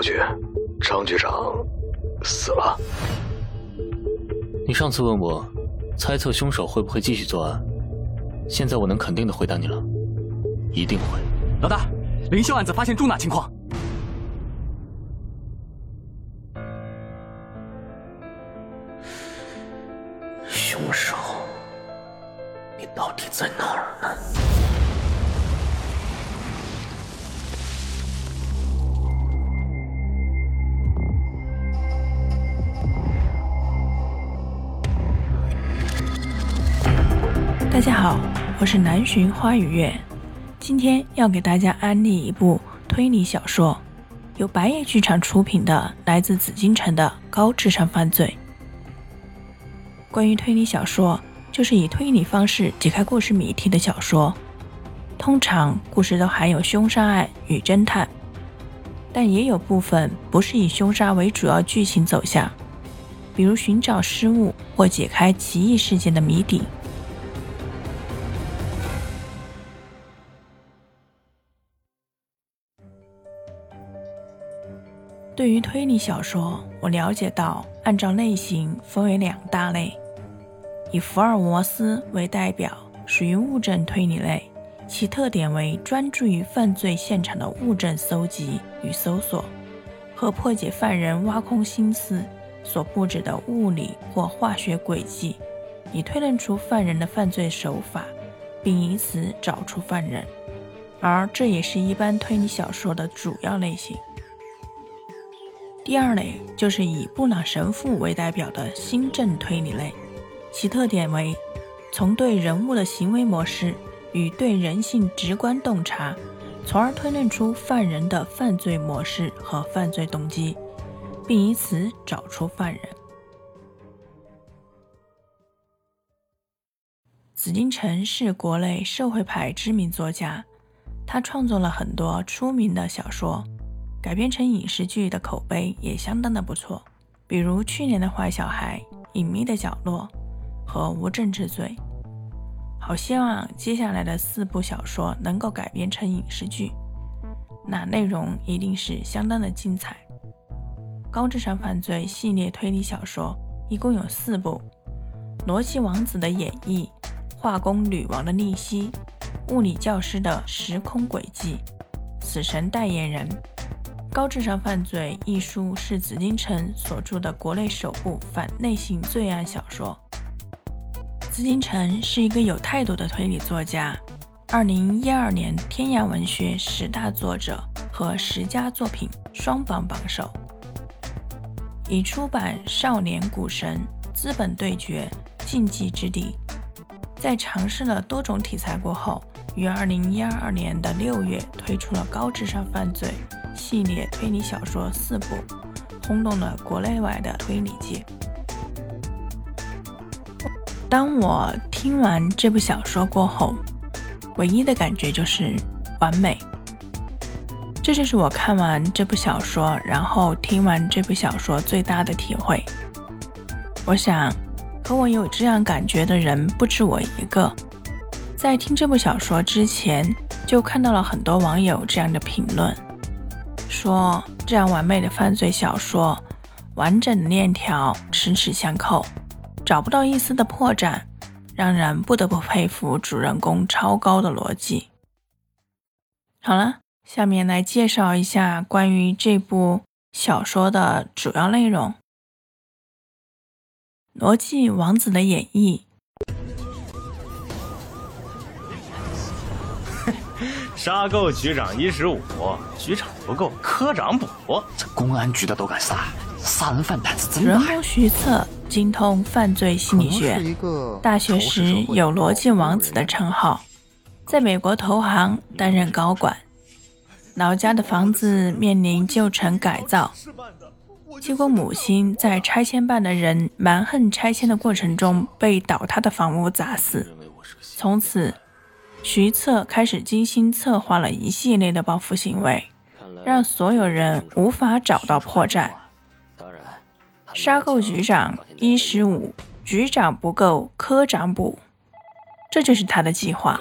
高局，张局长死了。你上次问我，猜测凶手会不会继续作案？现在我能肯定的回答你了，一定会。老大，林秀案子发现重大情况。凶手，你到底在哪儿呢？大家好，我是南浔花与月，今天要给大家安利一部推理小说，由白夜剧场出品的《来自紫禁城的高智商犯罪》。关于推理小说，就是以推理方式解开故事谜题的小说，通常故事都含有凶杀案与侦探，但也有部分不是以凶杀为主要剧情走向，比如寻找失物或解开奇异事件的谜底。对于推理小说，我了解到，按照类型分为两大类，以福尔摩斯为代表，属于物证推理类，其特点为专注于犯罪现场的物证搜集与搜索，和破解犯人挖空心思所布置的物理或化学轨迹，以推论出犯人的犯罪手法，并以此找出犯人，而这也是一般推理小说的主要类型。第二类就是以布朗神父为代表的新政推理类，其特点为从对人物的行为模式与对人性直观洞察，从而推论出犯人的犯罪模式和犯罪动机，并以此找出犯人。紫禁城是国内社会派知名作家，他创作了很多出名的小说。改编成影视剧的口碑也相当的不错，比如去年的《坏小孩》《隐秘的角落》和《无证之罪》。好希望接下来的四部小说能够改编成影视剧，那内容一定是相当的精彩。高智商犯罪系列推理小说一共有四部：《逻辑王子的演绎》《化工女王的逆袭》《物理教师的时空轨迹》《死神代言人》。《高智商犯罪》一书是紫禁城所著的国内首部反类型罪案小说。紫禁城是一个有态度的推理作家，二零一二年天涯文学十大作者和十佳作品双榜榜首，已出版《少年股神》《资本对决》《禁忌之地》。在尝试了多种题材过后，于二零一二年的六月推出了《高智商犯罪》。系列推理小说四部，轰动了国内外的推理界。当我听完这部小说过后，唯一的感觉就是完美。这就是我看完这部小说，然后听完这部小说最大的体会。我想，和我有这样感觉的人不止我一个。在听这部小说之前，就看到了很多网友这样的评论。说这样完美的犯罪小说，完整的链条齿齿相扣，找不到一丝的破绽，让人不得不佩服主人公超高的逻辑。好了，下面来介绍一下关于这部小说的主要内容：逻辑王子的演绎。杀够局长一十五，局长不够，科长补。这公安局的都敢杀，杀人犯胆子真大。人工徐策精通犯罪心理学，大学时有“逻辑王子”的称号，在美国投行担任高管。老家的房子面临旧城改造，结果母亲在拆迁办的人蛮横拆迁的过程中被倒塌的房屋砸死，从此。徐策开始精心策划了一系列的报复行为，让所有人无法找到破绽。当然杀够局长一十五，局长不够，科长补，这就是他的计划。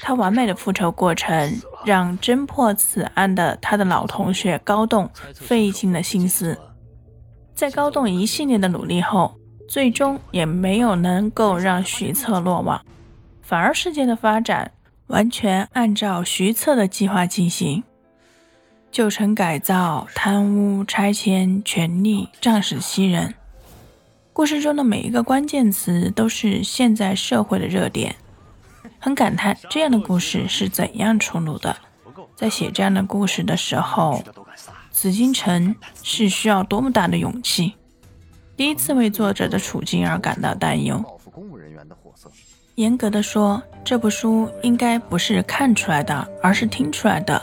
他完美的复仇过程让侦破此案的他的老同学高栋费尽了心思。在高栋一系列的努力后，最终也没有能够让徐策落网，反而事件的发展完全按照徐策的计划进行。旧城改造、贪污、拆迁、权力、仗势欺人，故事中的每一个关键词都是现在社会的热点。很感叹这样的故事是怎样出炉的。在写这样的故事的时候，紫禁城是需要多么大的勇气？第一次为作者的处境而感到担忧。严格的说，这部书应该不是看出来的，而是听出来的。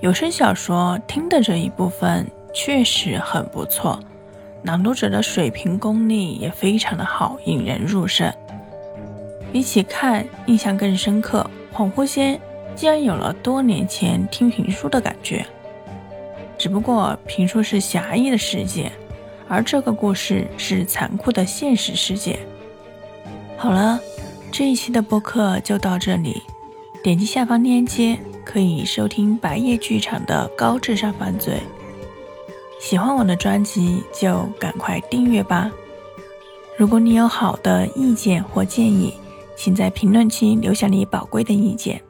有声小说听的这一部分确实很不错，朗读者的水平功力也非常的好，引人入胜。比起看，印象更深刻，恍惚间竟然有了多年前听评书的感觉。只不过评书是狭义的世界，而这个故事是残酷的现实世界。好了，这一期的播客就到这里，点击下方链接。可以收听白夜剧场的高智商犯罪。喜欢我的专辑就赶快订阅吧。如果你有好的意见或建议，请在评论区留下你宝贵的意见。